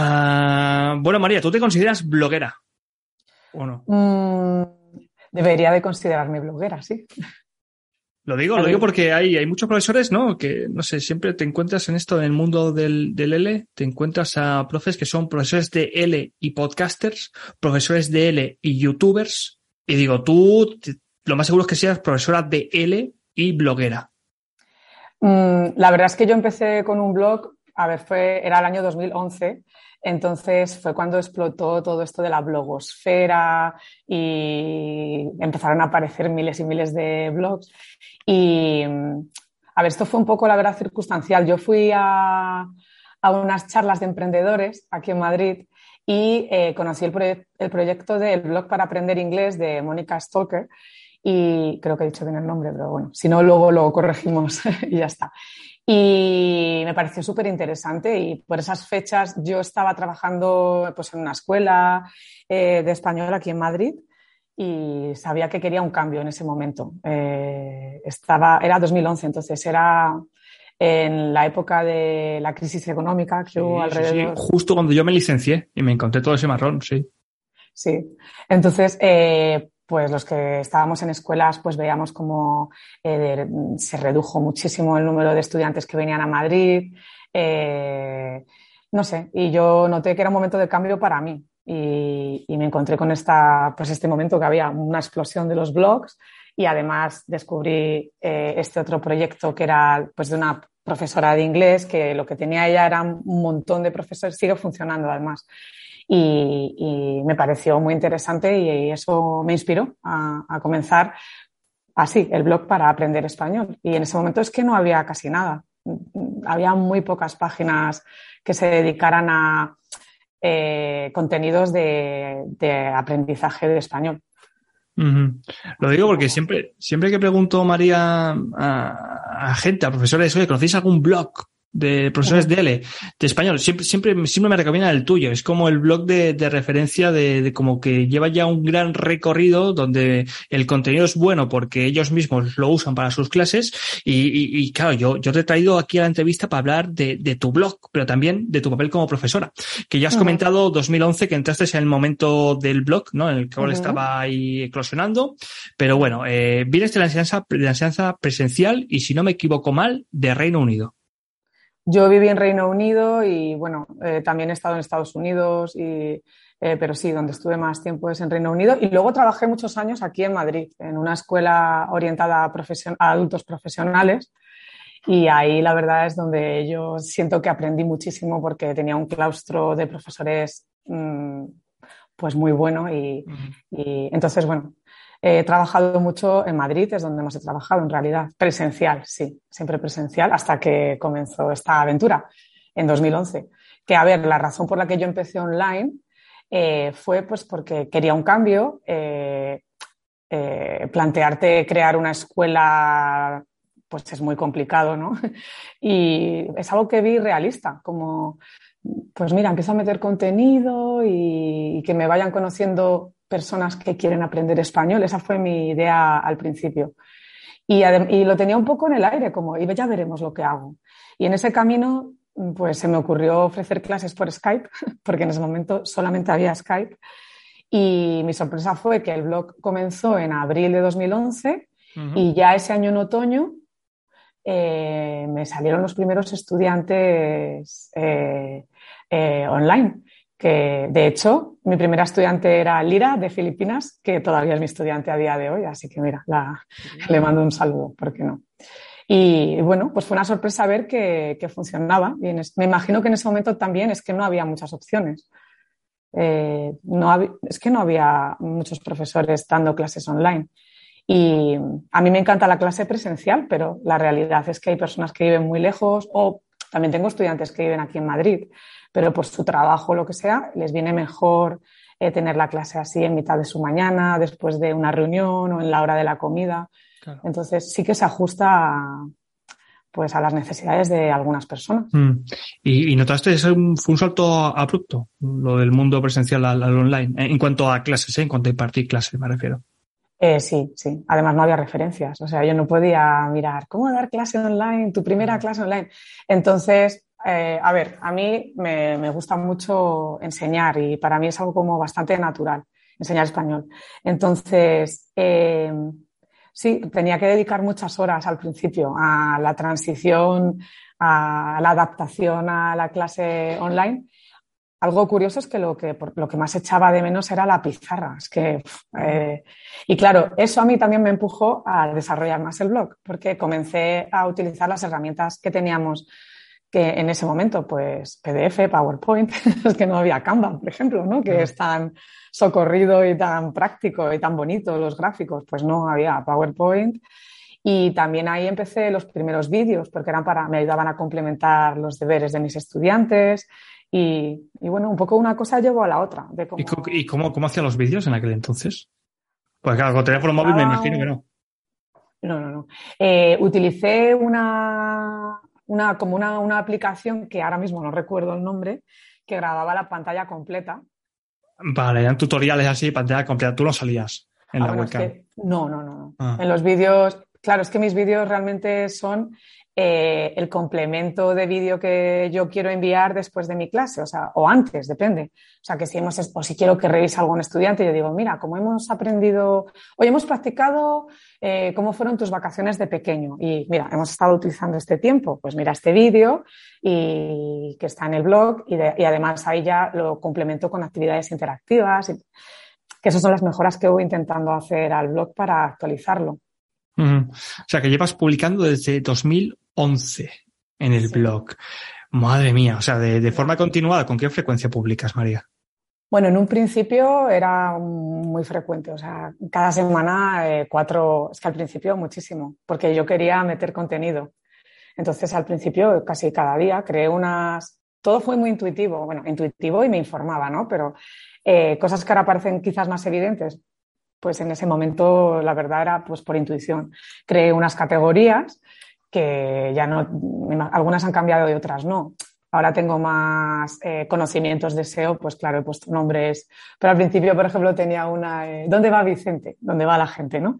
Ah, bueno, María, ¿tú te consideras bloguera? ¿O no? Mm, debería de considerarme bloguera, sí. Lo digo, lo digo porque hay, hay muchos profesores, ¿no? Que, no sé, siempre te encuentras en esto, en el mundo del, del L, te encuentras a profes que son profesores de L y podcasters, profesores de L y youtubers. Y digo, tú, lo más seguro es que seas profesora de L y bloguera. Mm, la verdad es que yo empecé con un blog, a ver, fue, era el año 2011 entonces fue cuando explotó todo esto de la blogosfera y empezaron a aparecer miles y miles de blogs. Y a ver, esto fue un poco la verdad circunstancial. Yo fui a, unas charlas de emprendedores aquí en Madrid y eh, conocí el, el proyecto del blog para aprender inglés de Mónica Stalker y creo que he dicho bien el nombre, pero bueno, si no, luego lo corregimos y ya está. Y me pareció súper interesante y por esas fechas yo estaba trabajando pues, en una escuela eh, de español aquí en Madrid y sabía que quería un cambio en ese momento. Eh, estaba, era 2011, entonces era en la época de la crisis económica que hubo alrededor. Sí, justo cuando yo me licencié y me encontré todo ese marrón, sí. Sí, entonces eh, pues los que estábamos en escuelas, pues veíamos cómo eh, se redujo muchísimo el número de estudiantes que venían a Madrid. Eh, no sé, y yo noté que era un momento de cambio para mí. Y, me encontré con esta, pues este momento que había una explosión de los blogs y además descubrí eh, este otro proyecto que era pues de una profesora de inglés que lo que tenía ella era un montón de profesores, sigue funcionando además, y, me pareció muy interesante y, eso me inspiró a, comenzar así el blog para aprender español. Y en ese momento es que no había casi nada. Había muy pocas páginas que se dedicaran a eh, contenidos de, aprendizaje de español. Lo digo porque siempre, siempre que pregunto, María, a, gente, a profesores, oye, ¿conocéis algún blog de profesores de L, de español, siempre, siempre, siempre me recomienda el tuyo. Es como el blog de, de referencia de, de, como que lleva ya un gran recorrido donde el contenido es bueno porque ellos mismos lo usan para sus clases. Y, y, claro, yo, yo te he traído aquí a la entrevista para hablar de, de, tu blog, pero también de tu papel como profesora. Que ya has comentado 2011 que entraste en el momento del blog, ¿no? En el que estaba ahí eclosionando. Pero bueno, eh, vienes de la enseñanza, de la enseñanza presencial y si no me equivoco mal, de Reino Unido. Yo viví en Reino Unido y bueno, eh, también he estado en Estados Unidos, y, eh, pero sí, donde estuve más tiempo es en Reino Unido. Y luego trabajé muchos años aquí en Madrid, en una escuela orientada a, adultos profesionales. Y ahí la verdad es donde yo siento que aprendí muchísimo porque tenía un claustro de profesores mm, pues muy bueno y, y, entonces, bueno, He trabajado mucho en Madrid, es donde hemos trabajado en realidad. Presencial, sí, siempre presencial, hasta que comenzó esta aventura en 2011. Que, a ver, la razón por la que yo empecé online eh, fue pues porque quería un cambio, eh, eh, plantearte crear una escuela pues es muy complicado, ¿no? Y es algo que vi realista, como, pues mira, empiezo a meter contenido y que me vayan conociendo personas que quieren aprender español. Esa fue mi idea al principio. Y, lo tenía un poco en el aire, como, y ya veremos lo que hago. Y en ese camino, pues se me ocurrió ofrecer clases por Skype, porque en ese momento solamente había Skype. Y mi sorpresa fue que el blog comenzó en abril de 2011 y ya ese año en otoño eh, me salieron los primeros estudiantes eh, eh, online que de hecho mi primera estudiante era Lira de Filipinas, que todavía es mi estudiante a día de hoy, así que mira, le mando un saludo, ¿por qué no? Y bueno, pues fue una sorpresa ver que, funcionaba. Y me imagino que en ese momento también es que no había muchas opciones. Eh, no es que no había muchos profesores dando clases online. Y a mí me encanta la clase presencial, pero la realidad es que hay personas que viven muy lejos o también tengo estudiantes que viven aquí en Madrid pero por su trabajo o lo que sea, les viene mejor eh, tener la clase así en mitad de su mañana, después de una reunión o en la hora de la comida. Entonces sí que se ajusta pues a las necesidades de algunas personas. Mm. ¿Y, notaste que fue un salto abrupto, lo del mundo presencial al, online, en cuanto a clases, ¿eh? en cuanto a impartir clases, me refiero? Eh, sí, sí. Además no había referencias. O sea, yo no podía mirar cómo dar clase online, tu primera mm. clase online. Entonces, eh, a ver, a mí me, gusta mucho enseñar y para mí es algo como bastante natural, enseñar español. Entonces, eh, sí, tenía que dedicar muchas horas al principio a la transición, a la adaptación a la clase online. Algo curioso es que lo que, lo que más echaba de menos era la pizarra. Es que, eh, y claro, eso a mí también me empujó a desarrollar más el blog, porque comencé a utilizar las herramientas que teníamos que en ese momento, pues PDF, PowerPoint, es que no había Canva, por ejemplo, ¿no? Que es tan socorrido y tan práctico y tan bonito los gráficos, pues no había PowerPoint. Y también ahí empecé los primeros vídeos, porque eran para, me ayudaban a complementar los deberes de mis estudiantes. Y, bueno, un poco una cosa llevó a la otra. ¿Y, cómo, cómo hacía los vídeos en aquel entonces? Pues claro, con teléfono móvil me imagino que no. No, no, no. Eh, utilicé una, una, como una, una, aplicación que ahora mismo no recuerdo el nombre, que grababa la pantalla completa. Vale, eran tutoriales así, pantalla completa. Tú no salías en la webcam. no, no, no. Ah. En los vídeos, claro, es que mis vídeos realmente son eh, el complemento de vídeo que yo quiero enviar después de mi clase, o sea, o antes, depende. O sea, que si hemos, o si quiero que revise algún estudiante, yo digo, mira, como hemos aprendido, hoy hemos practicado eh, cómo fueron tus vacaciones de pequeño. Y mira, hemos estado utilizando este tiempo, pues mira este vídeo y que está en el blog y, además ahí ya lo complemento con actividades interactivas. Y, que esas son las mejoras que voy intentando hacer al blog para actualizarlo. O sea, que llevas publicando desde 2011 en el blog. Madre mía, o sea, de, forma continuada, ¿con qué frecuencia publicas, María? Bueno, en un principio era muy frecuente, o sea, cada semana eh, cuatro, es que al principio muchísimo, porque yo quería meter contenido. Entonces, al principio, casi cada día, creé unas... Todo fue muy intuitivo, bueno, intuitivo y me informaba, ¿no? Pero eh, cosas que ahora parecen quizás más evidentes, pues en ese momento la verdad era pues por intuición. Creé unas categorías que ya no, algunas han cambiado y otras no. Ahora tengo más eh, conocimientos de SEO, pues claro, he puesto nombres, pero al principio, por ejemplo, tenía una, eh, ¿dónde va Vicente? ¿Dónde va la gente? ¿no?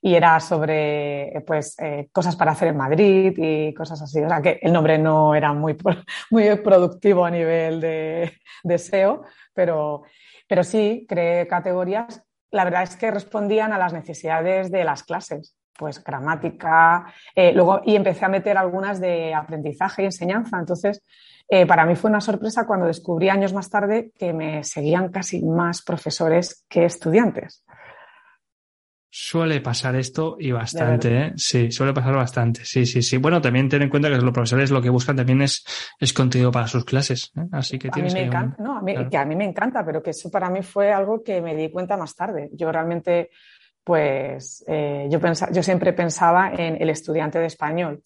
Y era sobre pues, eh, cosas para hacer en Madrid y cosas así. O sea, que el nombre no era muy, muy productivo a nivel de, de SEO, pero, pero sí creé categorías la verdad es que respondían a las necesidades de las clases, pues gramática, eh, luego y empecé a meter algunas de aprendizaje y enseñanza. Entonces, eh, para mí fue una sorpresa cuando descubrí años más tarde que me seguían casi más profesores que estudiantes. Suele pasar esto y bastante, ¿eh? Sí, suele pasar bastante. Sí, sí, sí. Bueno, también ten en cuenta que los profesores lo que buscan también es, es contenido para sus clases. ¿eh? Así que tienes a mí me encanta, no, a mí, que a mí me encanta, pero que eso para mí fue algo que me di cuenta más tarde. Yo realmente, pues, eh, yo, yo siempre pensaba en el estudiante de español.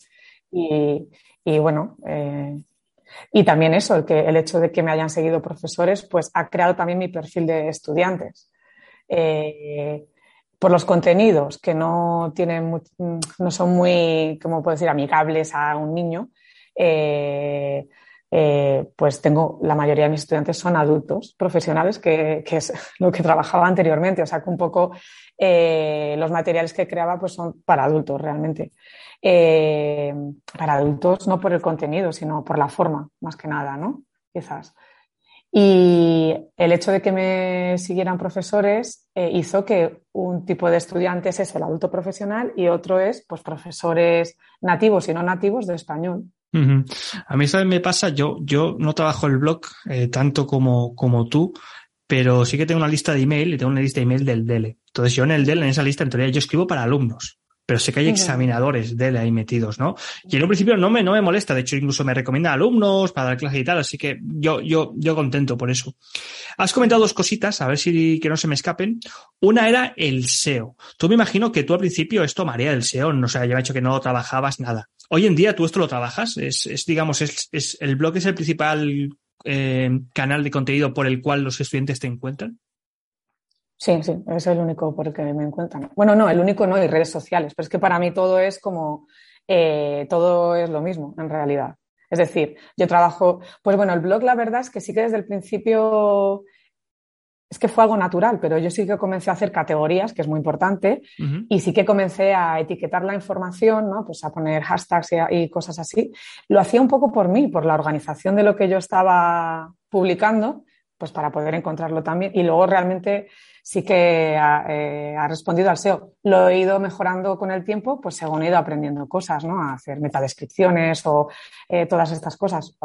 Y, y bueno, eh, y también eso, el, que, el hecho de que me hayan seguido profesores, pues ha creado también mi perfil de estudiantes. Eh, por los contenidos que no tienen no son muy, como puedo decir, amigables a un niño, eh, pues tengo, la mayoría de mis estudiantes son adultos profesionales, que, es lo que trabajaba anteriormente. O sea que un poco eh, los materiales que creaba pues son para adultos realmente. para adultos no por el contenido, sino por la forma, más que nada, ¿no? Quizás. Y el hecho de que me siguieran profesores eh, hizo que un tipo de estudiantes es el adulto profesional y otro es pues profesores nativos y no nativos de español. A mí eso me pasa, yo, yo no trabajo el blog eh, tanto como, como tú, pero sí que tengo una lista de email y tengo una lista de email del DELE. Entonces yo en el DELE, en esa lista, en teoría, yo escribo para alumnos pero sé que hay examinadores de él ahí metidos, ¿no? Y en un principio no me, no me molesta, de hecho incluso me recomienda alumnos para dar clase y tal, así que yo, yo, yo contento por eso. Has comentado dos cositas, a ver si que no se me escapen. Una era el SEO. Tú me imagino que tú al principio esto María el SEO, no sé, sea, ya me ha dicho que no trabajabas nada. Hoy en día tú esto lo trabajas, es, es digamos, es, es, el blog es el principal eh, canal de contenido por el cual los estudiantes te encuentran. Sí, sí, es el único por el que me encuentran. Bueno, no, el único no, y redes sociales, pero es que para mí todo es como, eh, todo es lo mismo en realidad. Es decir, yo trabajo, pues bueno, el blog la verdad es que sí que desde el principio es que fue algo natural, pero yo sí que comencé a hacer categorías, que es muy importante, y sí que comencé a etiquetar la información, ¿no? Pues a poner hashtags y, cosas así. Lo hacía un poco por mí, por la organización de lo que yo estaba publicando, pues para poder encontrarlo también. Y luego realmente sí que ha, eh, respondido al SEO. Lo he ido mejorando con el tiempo, pues según he ido aprendiendo cosas, ¿no? A hacer metadescripciones o eh, todas estas cosas.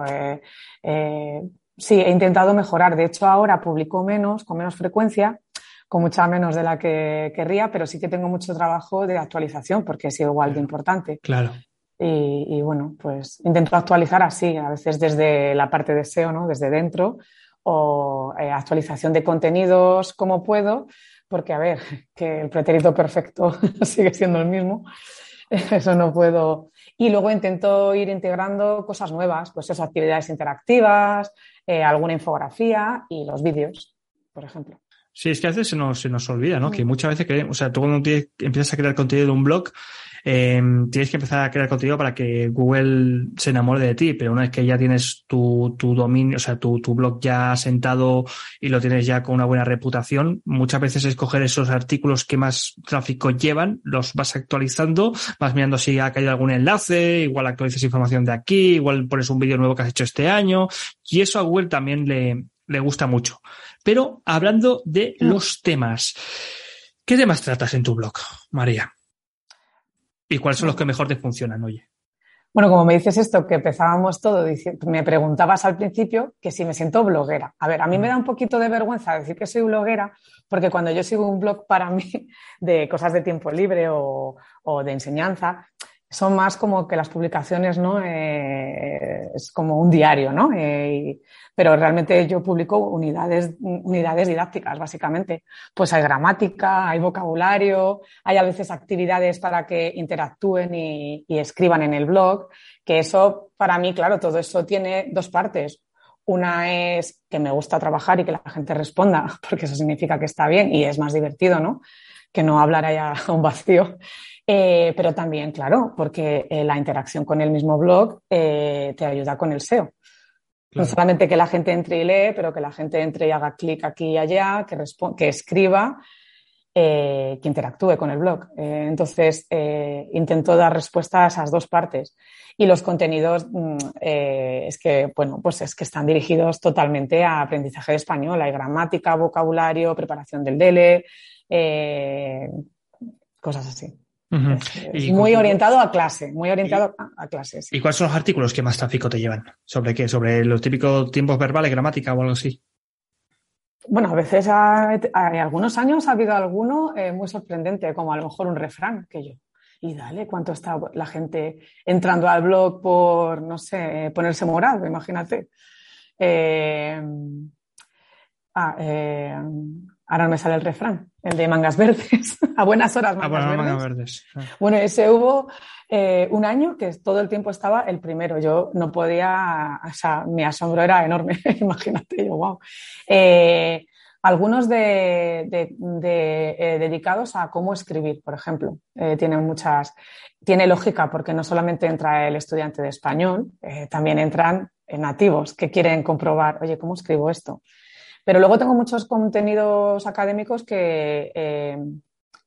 Eh, sí, he intentado mejorar. De hecho, ahora publico menos, con menos frecuencia, con mucha menos de la que querría, pero sí que tengo mucho trabajo de actualización porque es igual de importante. Claro. Y, bueno, pues intento actualizar así, a veces desde la parte de SEO, ¿no? Desde dentro, o eh, actualización de contenidos como puedo, porque a ver, que el pretérito perfecto sigue siendo el mismo. Eso no puedo. Y luego intento ir integrando cosas nuevas, pues esas actividades interactivas, eh, alguna infografía y los vídeos, por ejemplo. Sí, es que a veces se nos, se nos olvida, ¿no? Que muchas veces, que, o sea, tú cuando empiezas a crear contenido de un blog, eh, tienes que empezar a crear contenido para que Google se enamore de ti, pero una vez que ya tienes tu, tu dominio, o sea, tu, tu, blog ya sentado y lo tienes ya con una buena reputación, muchas veces escoger esos artículos que más tráfico llevan, los vas actualizando, vas mirando si ha caído algún enlace, igual actualizas información de aquí, igual pones un vídeo nuevo que has hecho este año, y eso a Google también le, le gusta mucho. Pero hablando de mm. los temas, ¿qué temas tratas en tu blog, María? ¿Y cuáles son los que mejor te funcionan, oye? Bueno, como me dices esto, que empezábamos todo, me preguntabas al principio que si me siento bloguera. A ver, a mí me da un poquito de vergüenza decir que soy bloguera, porque cuando yo sigo un blog para mí de cosas de tiempo libre o, o de enseñanza, son más como que las publicaciones, ¿no? Eh, es como un diario, ¿no? Eh, pero realmente yo publico unidades, unidades didácticas, básicamente. Pues hay gramática, hay vocabulario, hay a veces actividades para que interactúen y, y escriban en el blog, que eso, para mí, claro, todo eso tiene dos partes. Una es que me gusta trabajar y que la gente responda, porque eso significa que está bien y es más divertido, ¿no? Que no hablar allá a un vacío. Eh, pero también, claro, porque eh, la interacción con el mismo blog eh, te ayuda con el SEO. No solamente que la gente entre y lee, pero que la gente entre y haga clic aquí y allá, que, que escriba, que interactúe con el blog. entonces, intento dar respuesta a esas dos partes. Y los contenidos mm, es que, bueno, pues es que están dirigidos totalmente a aprendizaje de español. Hay gramática, vocabulario, preparación del DELE, cosas así muy orientado a clase, muy orientado a, clases. ¿Y cuáles son los artículos que más tráfico te llevan? ¿Sobre qué? ¿Sobre los típicos tiempos verbales, gramática o algo así? Bueno, a veces hay algunos años ha habido alguno eh, muy sorprendente, como a lo mejor un refrán que yo. Y dale, ¿cuánto está la gente entrando al blog por, no sé, ponerse morado? Imagínate. Eh, ah, eh, Ahora no me sale el refrán, el de mangas verdes. a buenas horas, mangas, verdes. mangas verdes. Ah. Bueno, ese hubo eh, un año que todo el tiempo estaba el primero. Yo no podía, o sea, mi asombro era enorme, imagínate, yo, wow. Eh, algunos de, eh, dedicados a cómo escribir, por ejemplo, tienen muchas, tiene lógica porque no solamente entra el estudiante de español, también entran nativos que quieren comprobar, oye, ¿cómo escribo esto? Pero luego tengo muchos contenidos académicos que, eh,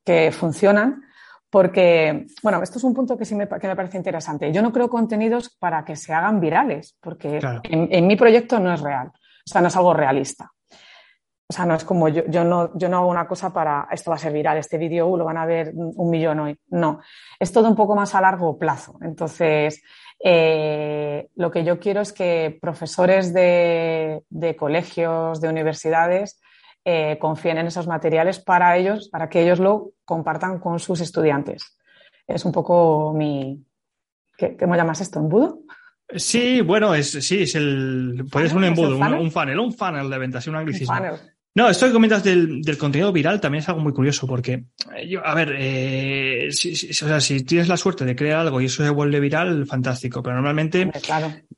que funcionan porque, bueno, esto es un punto que sí me, que me, parece interesante. Yo no creo contenidos para que se hagan virales, porque en, mi proyecto no es real, o sea, no es algo realista. O sea, no es como yo, yo, no, yo no hago una cosa para esto va a ser viral, este vídeo uh, lo van a ver un millón hoy. No, es todo un poco más a largo plazo. Entonces, eh, lo que yo quiero es que profesores de, colegios, de universidades, eh, confíen en esos materiales para ellos, para que ellos lo compartan con sus estudiantes. Es un poco mi. ¿Qué, cómo llamas esto? ¿Embudo? Sí, bueno, es, sí, es el. Puede ser un embudo, un, funnel, un funnel de ventas, un anglicismo. No, esto que comentas del, del, contenido viral también es algo muy curioso porque, eh, yo, a ver, eh, si, o sea, si tienes la suerte de crear algo y eso se vuelve viral, fantástico, pero normalmente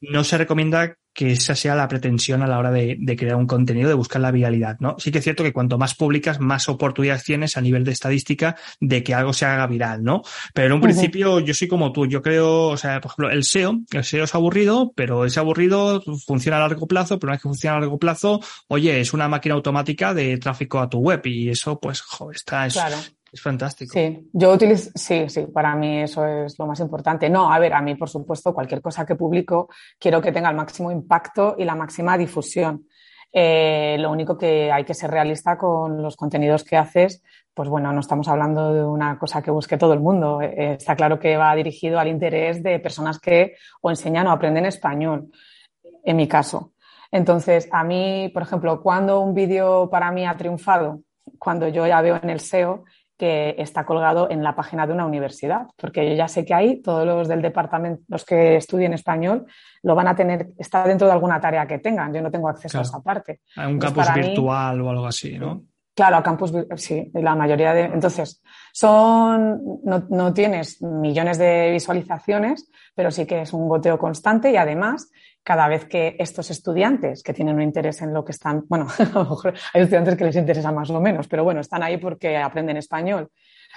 no se recomienda que esa sea la pretensión a la hora de, crear un contenido, de buscar la viralidad, ¿no? Sí que es cierto que cuanto más publicas, más oportunidades tienes a nivel de estadística de que algo se haga viral, ¿no? Pero en un principio yo soy como tú, yo creo, o sea, por ejemplo, el SEO, el SEO es aburrido, pero es aburrido, funciona a largo plazo, pero una vez que funciona a largo plazo, oye, es una máquina automática de tráfico a tu web y eso, pues, joder, está, es, es fantástico. Sí, yo utilizo, sí, sí, para mí eso es lo más importante. No, a ver, a mí, por supuesto, cualquier cosa que publico, quiero que tenga el máximo impacto y la máxima difusión. Eh, lo único que hay que ser realista con los contenidos que haces, pues bueno, no estamos hablando de una cosa que busque todo el mundo. Eh, está claro que va dirigido al interés de personas que o enseñan o aprenden español, en mi caso. Entonces, a mí, por ejemplo, cuando un vídeo para mí ha triunfado, cuando yo ya veo en el SEO que está colgado en la página de una universidad, porque yo ya sé que ahí todos los del departamento, los que estudien español, lo van a tener, está dentro de alguna tarea que tengan, yo no tengo acceso a esa parte. A un campus virtual o algo así, ¿no? Claro, a campus, sí, la mayoría de. Entonces, son, no, no, tienes millones de visualizaciones, pero sí que es un goteo constante y además cada vez que estos estudiantes que tienen un interés en lo que están, bueno, a lo mejor hay estudiantes que les interesa más o menos, pero bueno, están ahí porque aprenden español,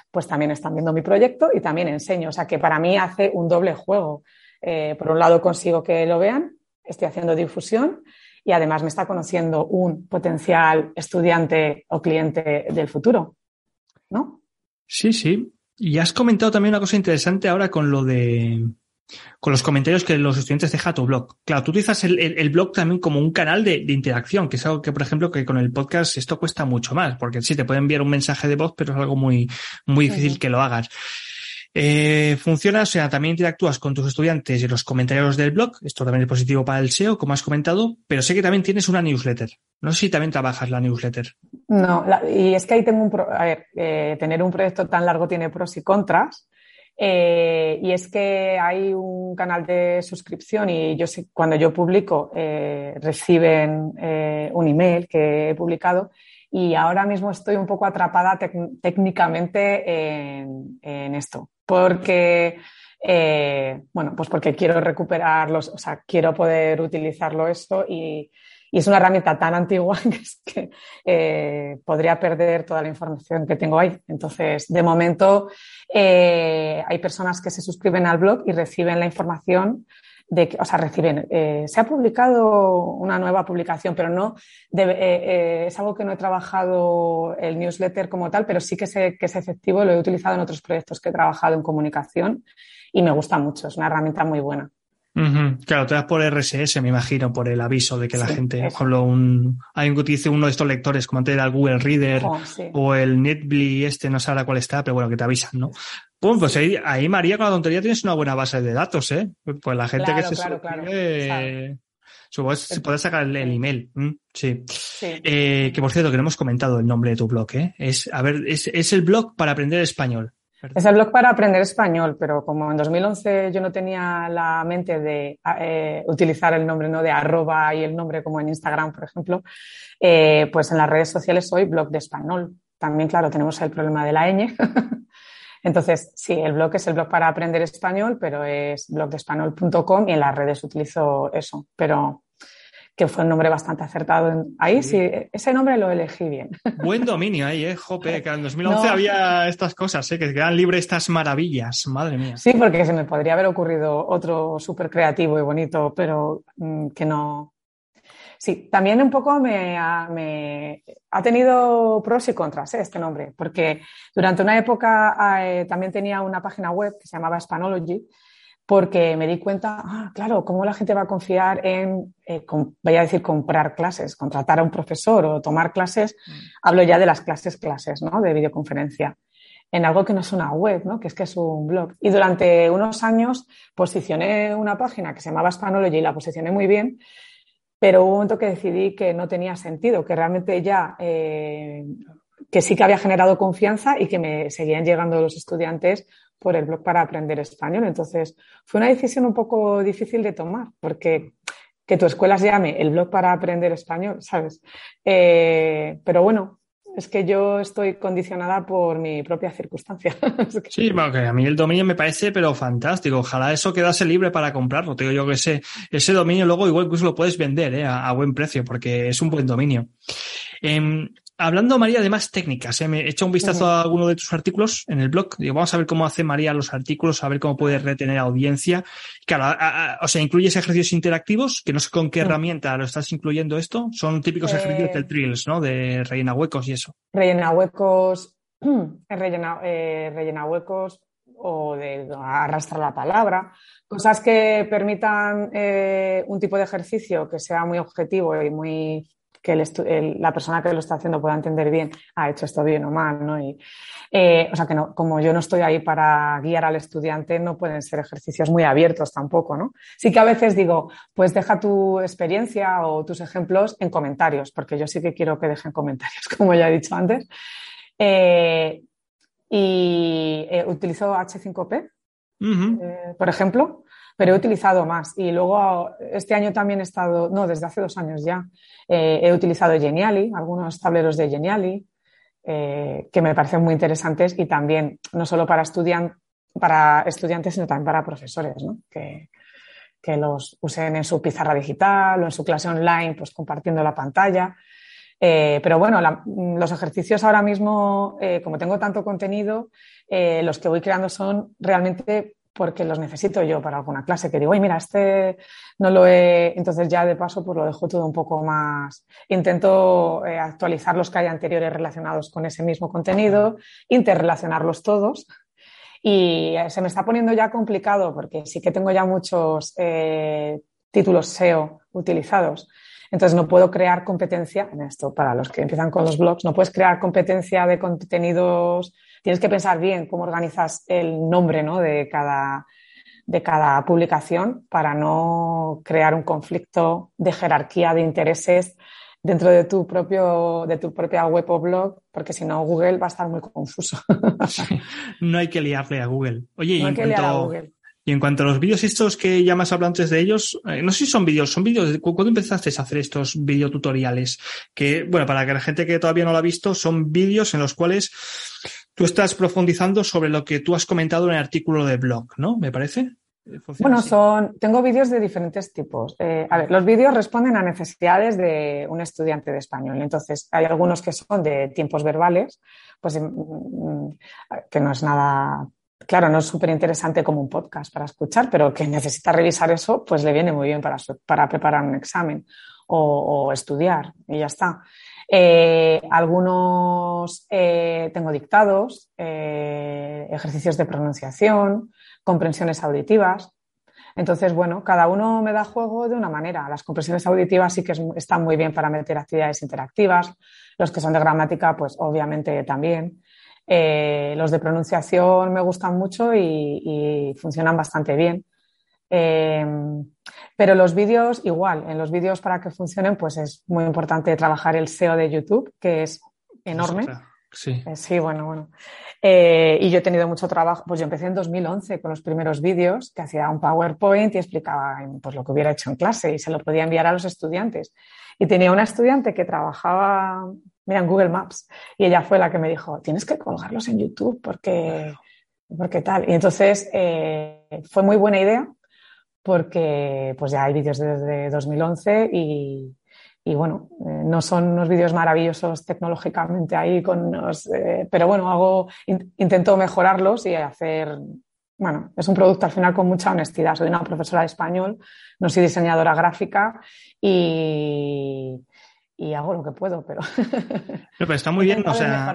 pues también están viendo mi proyecto y también enseño. O sea que para mí hace un doble juego. Eh, por un lado consigo que lo vean, estoy haciendo difusión y además me está conociendo un potencial estudiante o cliente del futuro. ¿No? Sí, sí. Y has comentado también una cosa interesante ahora con lo de con los comentarios que los estudiantes dejan a tu blog. Claro, tú utilizas el, blog también como un canal de, interacción, que es algo que, por ejemplo, que con el podcast esto cuesta mucho más, porque sí, te pueden enviar un mensaje de voz, pero es algo muy, muy difícil que lo hagas. Eh, funciona, o sea, también interactúas con tus estudiantes y los comentarios del blog. Esto también es positivo para el SEO, como has comentado, pero sé que también tienes una newsletter. No sé si también trabajas la newsletter. No, y es que ahí tengo un, a ver, eh, tener un proyecto tan largo tiene pros y contras. Eh, y es que hay un canal de suscripción y yo sé, cuando yo publico eh, reciben eh, un email que he publicado y ahora mismo estoy un poco atrapada técnicamente en, en, esto porque bueno pues porque quiero recuperarlos o sea quiero poder utilizarlo esto y y es una herramienta tan antigua que es que eh, podría perder toda la información que tengo ahí. Entonces, de momento, eh, hay personas que se suscriben al blog y reciben la información de que, o sea, reciben, eh, se ha publicado una nueva publicación, pero no, es algo que no he trabajado el newsletter como tal, pero sí que sé que es efectivo, lo he utilizado en otros proyectos que he trabajado en comunicación y me gusta mucho, es una herramienta muy buena. Claro, te das por RSS, me imagino, por el aviso de que la gente, por ejemplo, un, un que utilice uno de estos lectores, como antes era el Google Reader oh, o el Netbly, este, no sé ahora cuál está, pero bueno, que te avisan, ¿no? Pues ahí, María, con la tontería tienes una buena base de datos, ¿eh? Pues la gente que se suscribe, se puede sacar el, email. Sí. Eh, que por cierto, que no hemos comentado el nombre de tu blog, ¿eh? Es, a ver, es, es el blog para aprender español. Es el blog para aprender español, pero como en 2011 yo no tenía la mente de eh, utilizar el nombre ¿no? de arroba y el nombre como en Instagram, por ejemplo, eh, pues en las redes sociales soy blog de español. También, claro, tenemos el problema de la ñ. Entonces, sí, el blog es el blog para aprender español, pero es blogdespanol.com y en las redes utilizo eso. Pero que fue un nombre bastante acertado. Ahí sí. ese nombre lo elegí bien. Buen dominio ahí, ¿eh? Jope, que en 2011 había estas cosas, ¿eh? Que quedan libres estas maravillas, madre mía. Sí, porque se me podría haber ocurrido otro súper creativo y bonito, pero mm, que no. Sí, también un poco me ha, me ha tenido pros y contras ¿eh? este nombre, porque durante una época eh, también tenía una página web que se llamaba Spanology, porque me di cuenta, ah, claro, cómo la gente va a confiar en, eh, vaya a decir, comprar clases, contratar a un profesor o tomar clases. Mm. Hablo ya de las clases, clases, ¿no? De videoconferencia. En algo que no es una web, ¿no? Que es que es un blog. Y durante unos años posicioné una página que se llamaba Spanology y la posicioné muy bien, pero hubo un momento que decidí que no tenía sentido, que realmente ya eh, que sí que había generado confianza y que me seguían llegando los estudiantes por el blog para aprender español. Entonces, fue una decisión un poco difícil de tomar, porque que tu escuela se llame el blog para aprender español, ¿sabes? Eh, pero bueno, Es que yo estoy condicionada por mi propia circunstancia. sí, bueno, a mí el dominio me parece pero fantástico. Ojalá eso quedase libre para comprarlo. Te digo yo que ese, ese dominio luego igual incluso lo puedes vender ¿eh? a, buen precio porque es un buen dominio. Em, hablando, María, de más técnicas, ¿eh? me he hecho un vistazo a alguno de tus artículos en el blog. Digo, vamos a ver cómo hace María los artículos, a ver cómo puede retener audiencia. Claro, o sea, incluyes ejercicios interactivos, que no sé con qué herramienta lo estás incluyendo esto. Son típicos ejercicios del Trills, ¿no? De rellena huecos y eso. Rellena huecos, rellena, eh, rellena huecos o de arrastrar la palabra. Cosas que permitan eh, un tipo de ejercicio que sea muy objetivo y muy que la persona que lo está haciendo pueda entender bien, ha hecho esto bien o mal, ¿no? Y, eh, o sea que no, como yo no estoy ahí para guiar al estudiante, no pueden ser ejercicios muy abiertos tampoco, ¿no? Sí que a veces digo, pues deja tu experiencia o tus ejemplos en comentarios, porque yo sí que quiero que dejen comentarios, como ya he dicho antes. Eh, y eh, utilizo H5P, por ejemplo, pero he utilizado más. Y luego este año también he estado, no, desde hace dos años ya, eh, he utilizado Geniali, algunos tableros de Geniali, eh, que me parecen muy interesantes y también no solo para, para estudiantes, sino también para profesores, ¿no? que, que los usen en su pizarra digital o en su clase online, pues compartiendo la pantalla. Eh, pero bueno, los ejercicios ahora mismo, como tengo tanto contenido, los que voy creando son realmente porque los necesito yo para alguna clase, que digo, oye, mira, este no lo he, entonces ya de paso pues lo dejo todo un poco más, intento eh, actualizar los que hay anteriores relacionados con ese mismo contenido, interrelacionarlos todos y se me está poniendo ya complicado porque sí que tengo ya muchos eh, títulos SEO utilizados. Entonces no puedo crear competencia en esto. Para los que empiezan con los blogs, no puedes crear competencia de contenidos tienes que pensar bien cómo organizas el nombre de, cada, de cada publicación para no crear un conflicto de jerarquía de intereses dentro de tu propio de tu propia web o blog, porque si no Google va a estar muy confuso. no hay que liarle a Google. Oye, y, en cuanto, y en cuanto a los vídeos estos que ya más hablado antes de ellos, eh, no sé si son vídeos, son vídeos. ¿Cuándo empezaste a hacer estos videotutoriales? Que, bueno, para que la gente que todavía no lo ha visto, son vídeos en los cuales tú estás profundizando sobre lo que tú has comentado en el artículo de blog, ¿no? ¿Me parece? Bueno, son, tengo vídeos de diferentes tipos. Eh, a ver, los vídeos responden a necesidades de un estudiante de español. Entonces, hay algunos que son de tiempos verbales, pues mm, mm, que no es nada, claro, no es súper interesante como un podcast para escuchar, pero que necesita revisar eso, pues le viene muy bien para, para preparar un examen o, o estudiar y ya está. Eh, algunos eh, tengo dictados, eh, ejercicios de pronunciación, comprensiones auditivas. Entonces, bueno, cada uno me da juego de una manera. Las comprensiones auditivas sí que están muy bien para meter actividades interactivas. Los que son de gramática, pues obviamente también. los de pronunciación me gustan mucho y funcionan bastante bien. Em, pero los vídeos, igual, en los vídeos para que funcionen, pues es muy importante trabajar el SEO de YouTube, que es enorme. Sí. Eh, sí, bueno, bueno. Eh, y yo he tenido mucho trabajo, pues yo empecé en 2011 con los primeros vídeos, que hacía un PowerPoint y explicaba pues, lo que hubiera hecho en clase y se lo podía enviar a los estudiantes. Y tenía una estudiante que trabajaba, mira, en Google Maps, y ella fue la que me dijo, tienes que colgarlos en YouTube porque, porque tal. Y entonces eh, fue muy buena idea porque pues ya hay vídeos desde 2011 y, y bueno, eh, no son unos vídeos maravillosos tecnológicamente ahí, con eh, pero bueno, hago, intento mejorarlos y hacer, bueno, es un producto al final con mucha honestidad. Soy una profesora de español, no soy diseñadora gráfica y, y hago lo que puedo, pero... pero está muy bien, o sea,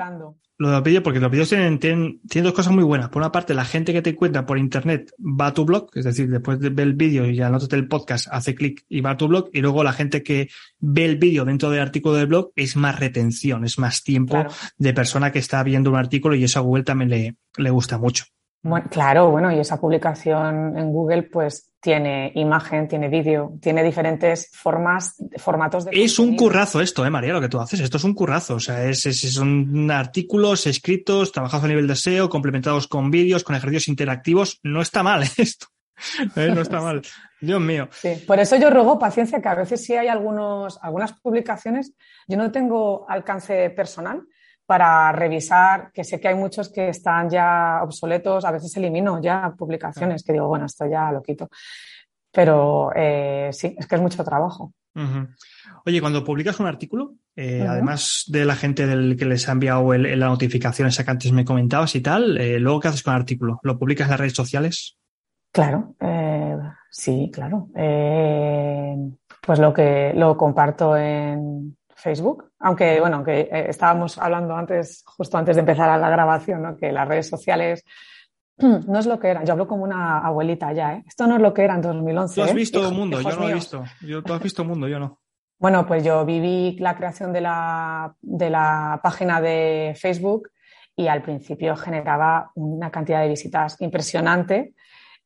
lo de los vídeos, porque los vídeos tienen, tienen, dos cosas muy buenas. Por una parte, la gente que te encuentra por internet va a tu blog, es decir, después de ver el vídeo y notas el podcast, hace clic y va a tu blog, y luego la gente que ve el vídeo dentro del artículo del blog es más retención, es más tiempo de persona que está viendo un artículo y eso a Google también le, le gusta mucho. Bueno, claro, bueno, y esa publicación en Google, pues tiene imagen, tiene vídeo, tiene diferentes formas, formatos de. Es un currazo esto, eh, María, lo que tú haces. Esto es un currazo. O sea, es, son artículos escritos, trabajados a nivel de SEO, complementados con vídeos, con ejercicios interactivos. No está mal esto. Eh, no está mal. Dios mío. Sí, por eso yo ruego paciencia, que a veces sí hay algunos, algunas publicaciones. Yo no tengo alcance personal, para revisar, que sé que hay muchos que están ya obsoletos, a veces elimino ya publicaciones, que digo, bueno, esto ya lo quito. Pero eh, sí, es que es mucho trabajo. Oye, cuando publicas un artículo, eh, además de la gente del que les ha enviado la notificación esa que antes me comentabas y tal, eh, luego qué haces con el artículo? ¿Lo publicas en las redes sociales? Claro, sí, claro. pues lo que lo comparto en, Facebook, aunque bueno, que eh, estábamos hablando antes, justo antes de empezar la grabación, ¿no? que las redes sociales no es lo que eran. Yo hablo como una abuelita ya, ¿eh? Esto no es lo que era en 2011. Tú has ¿eh? visto el mundo, yo no he visto. Yo, tú has visto mundo, yo no. Bueno, pues yo viví la creación de la, de la página de Facebook y al principio generaba una cantidad de visitas impresionante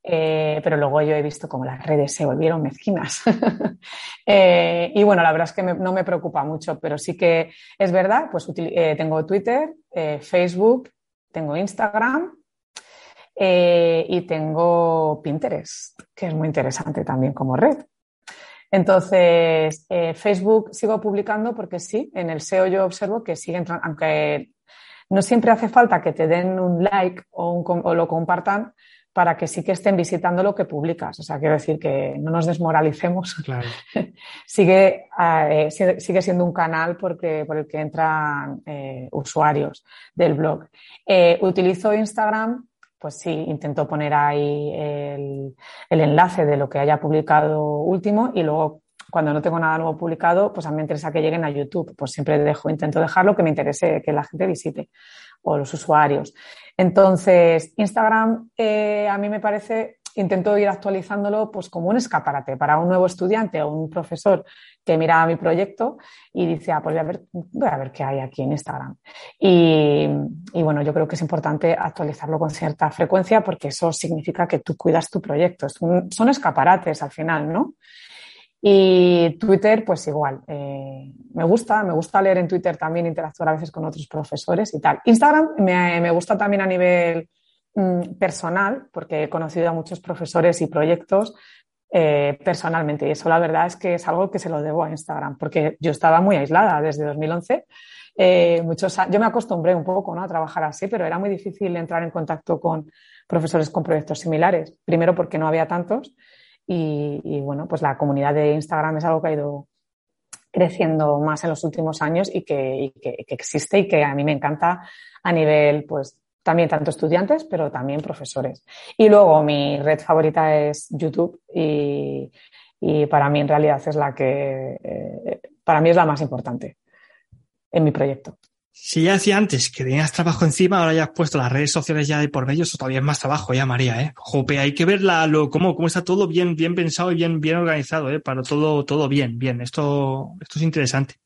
eh, pero luego yo he visto cómo las redes se volvieron mezquinas. Eh, y bueno, la verdad es que no me preocupa mucho, pero sí que es verdad, pues eh, tengo Twitter, Facebook, tengo Instagram y tengo Pinterest, que es muy interesante también como red. Entonces, Facebook sigo publicando porque sí, en el SEO yo observo que siguen, aunque no siempre hace falta que te den un like o lo compartan, para que sí que estén visitando lo que publicas. O sea, quiero decir que no nos desmoralicemos. sigue, eh, sigue siendo un canal porque, por el que entran eh, usuarios del blog. Eh, utilizo Instagram, pues sí, intento poner ahí el, el, enlace de lo que haya publicado último y luego cuando no tengo nada nuevo publicado, pues a mí me interesa que lleguen a YouTube. Pues siempre dejo, intento dejarlo que me interese que la gente visite o los usuarios. Entonces, Instagram eh, a mí me parece, intento ir actualizándolo pues como un escaparate para un nuevo estudiante o un profesor que mira mi proyecto y dice, ah, pues voy a ver, a ver qué hay aquí en Instagram. Y, bueno, yo creo que es importante actualizarlo con cierta frecuencia porque eso significa que tú cuidas tu proyecto. son escaparates al final, ¿no? Y Twitter, pues igual. Eh, me gusta, me gusta leer en Twitter también, interactuar a veces con otros profesores y tal. Instagram me, gusta también a nivel mm, personal, porque he conocido a muchos profesores y proyectos eh, personalmente. Y eso la verdad es que es algo que se lo debo a Instagram, porque yo estaba muy aislada desde 2011. Eh, muchos, yo me acostumbré un poco ¿no? a trabajar así, pero era muy difícil entrar en contacto con profesores con proyectos similares. Primero porque no había tantos y, bueno, pues la comunidad de Instagram es algo que ha ido creciendo más en los últimos años y que, existe y que a mí me encanta a nivel, pues, también tanto estudiantes, pero también profesores. Y luego mi red favorita es YouTube y, para mí en realidad es la que, eh, para mí es la más importante en mi proyecto. Si ya decía antes que tenías trabajo encima, ahora ya has puesto las redes sociales ya de por medio, eso todavía es más trabajo ya, María, ¿eh? Jope, hay que ver lo, cómo, cómo está todo bien, bien pensado y bien, bien organizado, ¿eh? Para todo, todo bien, bien. Esto, esto es interesante.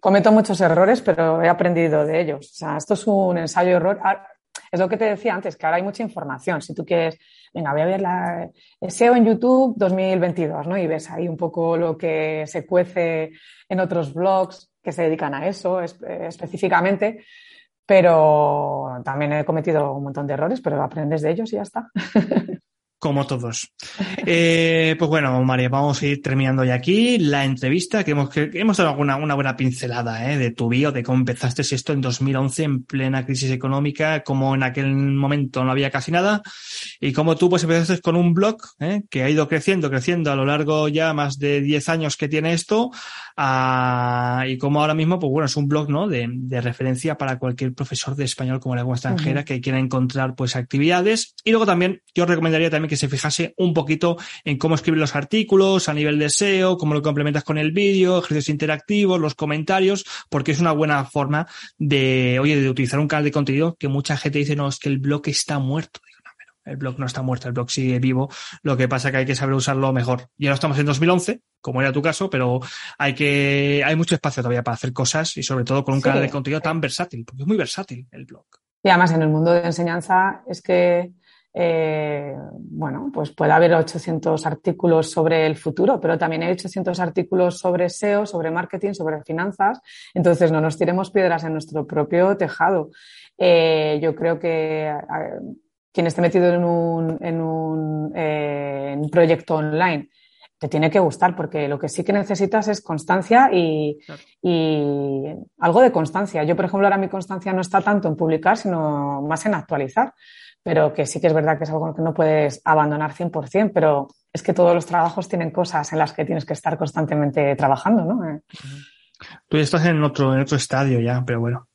cometo muchos errores, pero he aprendido de ellos. O sea, esto es un ensayo-error. Ah, es lo que te decía antes, que ahora hay mucha información. Si tú quieres, venga, voy a ver la SEO en YouTube 2022, ¿no? Y ves ahí un poco lo que se cuece en otros blogs que se dedican a eso específicamente, pero también he cometido un montón de errores, pero aprendes de ellos y ya está. Como todos. Eh, pues bueno, María, vamos a ir terminando ya aquí la entrevista, que hemos, que hemos dado una, una buena pincelada ¿eh? de tu bio, de cómo empezaste esto en 2011 en plena crisis económica, como en aquel momento no había casi nada, y cómo tú pues empezaste con un blog ¿eh? que ha ido creciendo, creciendo a lo largo ya más de 10 años que tiene esto, y como ahora mismo, pues bueno, es un blog ¿no? de, de referencia para cualquier profesor de español como lengua extranjera que quiera encontrar pues actividades. Y luego también, yo recomendaría también que se fijase un poquito en cómo escribir los artículos a nivel de SEO, cómo lo complementas con el vídeo, ejercicios interactivos, los comentarios, porque es una buena forma de, oye, de utilizar un canal de contenido que mucha gente dice, no, es que el blog está muerto. El blog no está muerto, el blog sigue vivo. Lo que pasa es que hay que saber usarlo mejor. Y ahora estamos en 2011, como era tu caso, pero hay que, hay mucho espacio todavía para hacer cosas y sobre todo con un canal de contenido tan versátil, porque es muy versátil el blog. Y además en el mundo de enseñanza es que eh, bueno, pues puede haber 800 artículos sobre el futuro, pero también hay 800 artículos sobre SEO, sobre marketing, sobre finanzas. Entonces, no nos tiremos piedras en nuestro propio tejado. Eh, yo creo que quien esté metido en un, en un, eh, proyecto online te tiene que gustar, porque lo que sí que necesitas es constancia y, y, algo de constancia. Yo, por ejemplo, ahora mi constancia no está tanto en publicar, sino más en actualizar, pero que sí que es verdad que es algo que no puedes abandonar 100%, pero es que todos los trabajos tienen cosas en las que tienes que estar constantemente trabajando, ¿no? Eh, Tú ya estás en otro, en otro estadio ya, pero bueno.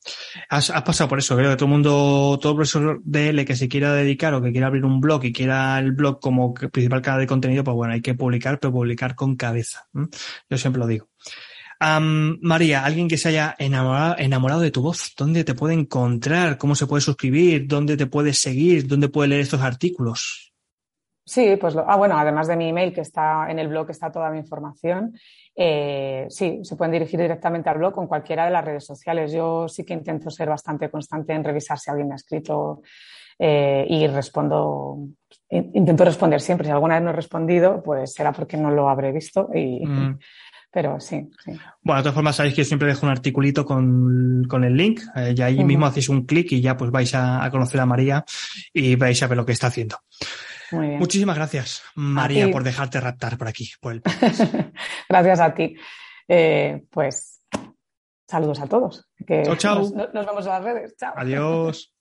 Has, pasado por eso. Creo que todo el mundo, todo profesor de L que se quiera dedicar o que quiera abrir un blog y quiera el blog como principal canal de contenido, pues bueno, hay que publicar, pero publicar con cabeza. Yo siempre lo digo. María, alguien que se haya enamorado, enamorado de tu voz, ¿dónde te puede encontrar? ¿Cómo se puede suscribir? ¿Dónde te puedes seguir? ¿Dónde puede leer estos artículos? Sí, pues lo, ah, bueno, además de mi email que está en el blog está toda mi información, eh, sí, se pueden dirigir directamente al blog con cualquiera de las redes sociales. Yo sí que intento ser bastante constante en revisar si alguien me ha escrito eh, y respondo, intento responder siempre. Si alguna vez no he respondido, pues será porque no lo habré visto y, mm. Pero sí, sí, Bueno, de todas formas, sabéis que siempre dejo un articulito con, con el link. Eh, ya ahí uh -huh. mismo hacéis un clic y ya pues vais a, a, conocer a María y vais a ver lo que está haciendo. Muy bien. Muchísimas gracias, María, por dejarte raptar por aquí, por el Gracias a ti. Eh, pues saludos a todos. Que chao, chao. Nos, nos vemos en las redes. Chao. Adiós.